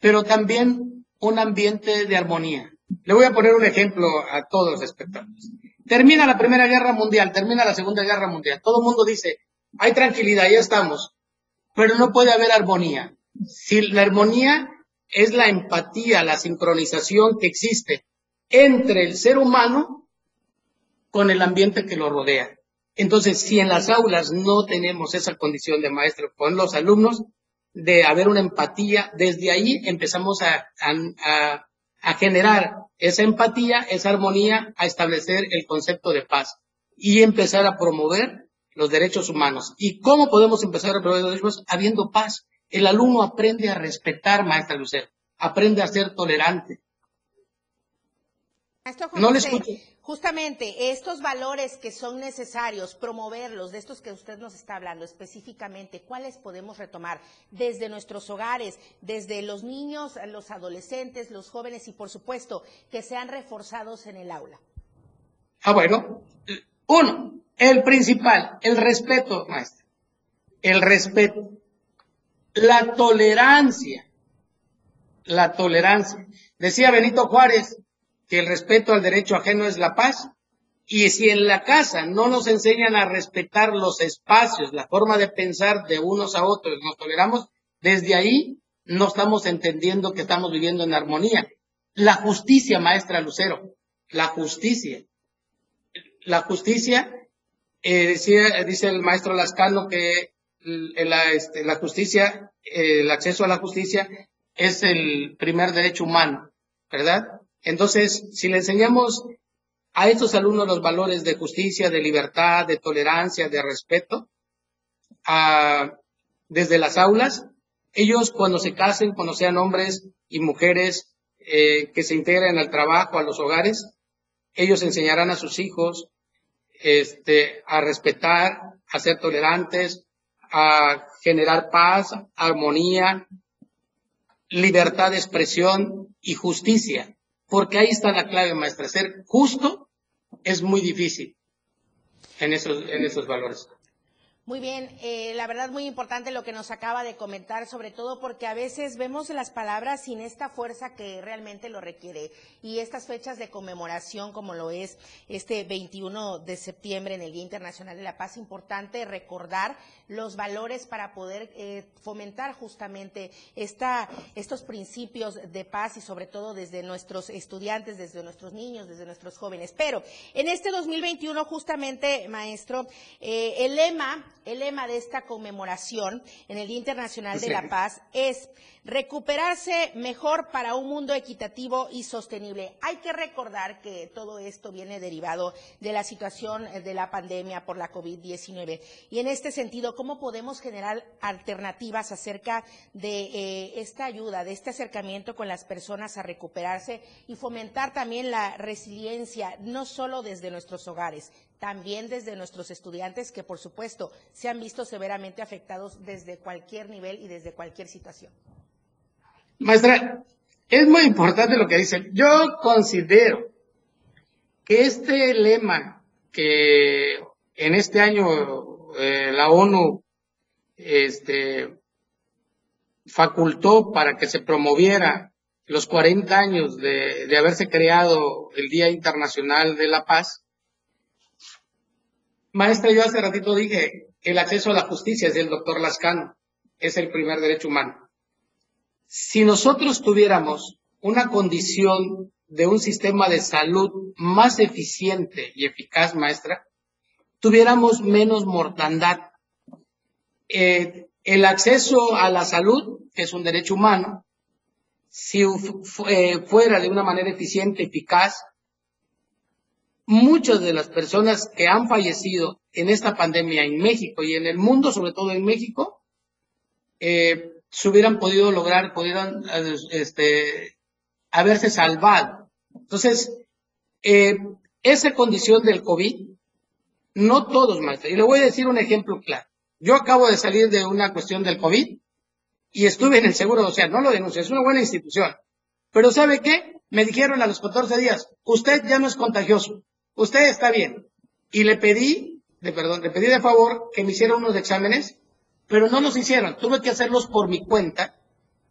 pero también un ambiente de armonía. Le voy a poner un ejemplo a todos los espectadores. Termina la Primera Guerra Mundial, termina la Segunda Guerra Mundial. Todo el mundo dice, hay tranquilidad, ya estamos, pero no puede haber armonía. Si la armonía es la empatía, la sincronización que existe entre el ser humano con el ambiente que lo rodea. Entonces, si en las aulas no tenemos esa condición de maestro con los alumnos, de haber una empatía, desde ahí empezamos a, generar esa empatía, esa armonía, a establecer el concepto de paz y empezar a promover los derechos humanos. ¿Y cómo podemos empezar a promover los derechos humanos? Habiendo paz, el alumno aprende a respetar, maestra Lucero, aprende a ser tolerante. Maestro No le escucho. Justamente estos valores que son necesarios, promoverlos, de estos que usted nos está hablando específicamente, ¿cuáles podemos retomar desde nuestros hogares, desde los niños, los adolescentes, los jóvenes y por supuesto que sean reforzados en el aula? Ah, bueno. Uno, el principal, el respeto, maestra. El respeto. La tolerancia. La tolerancia. Decía Benito Juárez que el respeto al derecho ajeno es la paz. Y si en la casa no nos enseñan a respetar los espacios, la forma de pensar de unos a otros, nos toleramos, desde ahí no estamos entendiendo que estamos viviendo en armonía. La justicia, maestra Lucero, la justicia la justicia, eh, decía, dice el maestro Lascano que la, este, la justicia, el acceso a la justicia es el primer derecho humano, ¿verdad? Entonces, si le enseñamos a estos alumnos los valores de justicia, de libertad, de tolerancia, de respeto, desde las aulas, ellos cuando se casen, cuando sean hombres y mujeres eh, que se integren al trabajo, a los hogares, ellos enseñarán a sus hijos este, a respetar, a ser tolerantes, a generar paz, armonía, libertad de expresión y justicia. Porque ahí está la clave, maestra. Ser justo es muy difícil en esos, en esos valores. Muy bien, eh, la verdad muy importante lo que nos acaba de comentar, sobre todo porque a veces vemos las palabras sin esta fuerza que realmente lo requiere. Y estas fechas de conmemoración, como lo es este 21 de septiembre en el Día Internacional de la Paz, importante recordar los valores para poder eh, fomentar justamente esta, estos principios de paz y sobre todo desde nuestros estudiantes, desde nuestros niños, desde nuestros jóvenes. Pero en este 2021 justamente, maestro, eh, el lema el lema de esta conmemoración en el Día Internacional de la Paz es recuperarse mejor para un mundo equitativo y sostenible. Hay que recordar que todo esto viene derivado de la situación de la pandemia por la COVID-19. Y en este sentido, ¿cómo podemos generar alternativas acerca de eh, esta ayuda, de este acercamiento con las personas a recuperarse y fomentar también la resiliencia, no solo desde nuestros hogares, también desde nuestros estudiantes que, por supuesto, se han visto severamente afectados desde cualquier nivel y desde cualquier situación. Maestra, es muy importante lo que dice. Yo considero que este lema que en este año eh, la ONU este, facultó para que se promoviera los 40 años de, haberse creado el Día Internacional de la Paz, Maestra, yo hace ratito dije, el acceso a la justicia es del doctor Lascano, es el primer derecho humano. Si nosotros tuviéramos una condición de un sistema de salud más eficiente y eficaz, maestra, tuviéramos menos mortandad. Eh, el acceso a la salud, que es un derecho humano, si eh, fuera de una manera eficiente, eficaz, muchas de las personas que han fallecido en esta pandemia en México y en el mundo, sobre todo en México, eh, se hubieran podido lograr, pudieran este, haberse salvado. Entonces, eh, esa condición del COVID, no todos, maestra. Y le voy a decir un ejemplo claro. Yo acabo de salir de una cuestión del COVID y estuve en el Seguro Social, no lo denuncio, es una buena institución. Pero ¿sabe qué? Me dijeron a los 14 días, usted ya no es contagioso, usted está bien. Y le pedí, de perdón, le pedí de favor que me hiciera unos exámenes, pero no los hicieron. Tuve que hacerlos por mi cuenta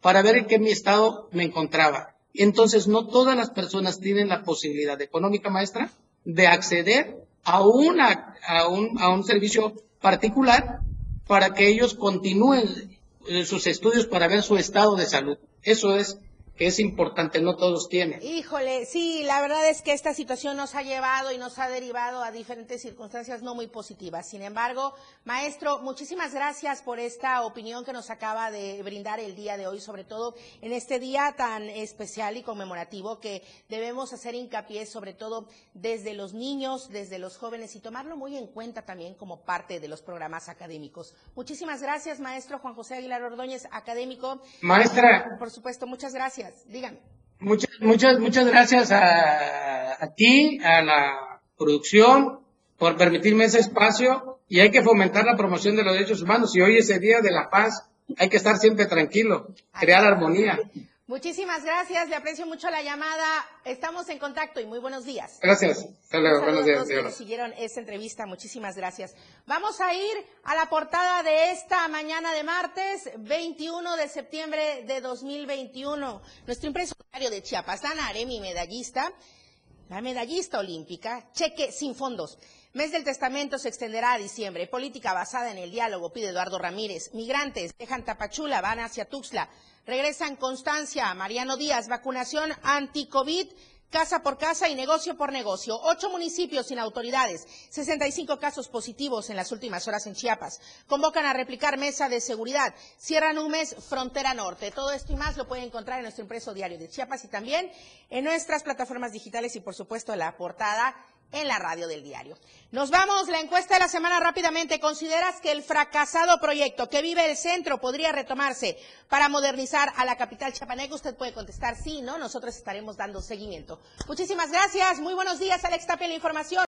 para ver en qué mi estado me encontraba. Entonces, no todas las personas tienen la posibilidad económica, maestra, de acceder a, una, a, un, a un servicio particular para que ellos continúen eh, sus estudios para ver su estado de salud. Eso es que es importante, no todos tienen. Híjole, sí, la verdad es que esta situación nos ha llevado y nos ha derivado a diferentes circunstancias no muy positivas. Sin embargo, maestro, muchísimas gracias por esta opinión que nos acaba de brindar el día de hoy, sobre todo en este día tan especial y conmemorativo que debemos hacer hincapié, sobre todo desde los niños, desde los jóvenes y tomarlo muy en cuenta también como parte de los programas académicos. Muchísimas gracias, maestro Juan José Aguilar Ordóñez, académico. Maestra. Por supuesto, muchas gracias. Dígame. Muchas, muchas, muchas gracias a, a ti, a la producción, por permitirme ese espacio y hay que fomentar la promoción de los derechos humanos. Y hoy es el Día de la Paz, hay que estar siempre tranquilo, crear armonía. Muchísimas gracias, le aprecio mucho la llamada. Estamos en contacto y muy buenos días. Gracias. Hasta luego. Buenos a días. Dios. siguieron esta entrevista, muchísimas gracias. Vamos a ir a la portada de esta mañana de martes, 21 de septiembre de 2021. Nuestro impreso diario de Chiapas, Ana Aremi, medallista, la medallista olímpica, cheque sin fondos. Mes del Testamento se extenderá a diciembre. Política basada en el diálogo, pide Eduardo Ramírez. Migrantes dejan Tapachula, van hacia Tuxtla. Regresan Constancia, Mariano Díaz, vacunación anti-COVID, casa por casa y negocio por negocio. Ocho municipios sin autoridades, 65 casos positivos en las últimas horas en Chiapas. Convocan a replicar mesa de seguridad. Cierran un mes, frontera norte. Todo esto y más lo pueden encontrar en nuestro impreso diario de Chiapas y también en nuestras plataformas digitales y por supuesto la portada en la radio del diario. Nos vamos, la encuesta de la semana rápidamente. ¿Consideras que el fracasado proyecto que vive el centro podría retomarse para modernizar a la capital chiapaneca? Usted puede contestar sí, ¿no? Nosotros estaremos dando seguimiento. Muchísimas gracias, muy buenos días, Alex Tapia, la información.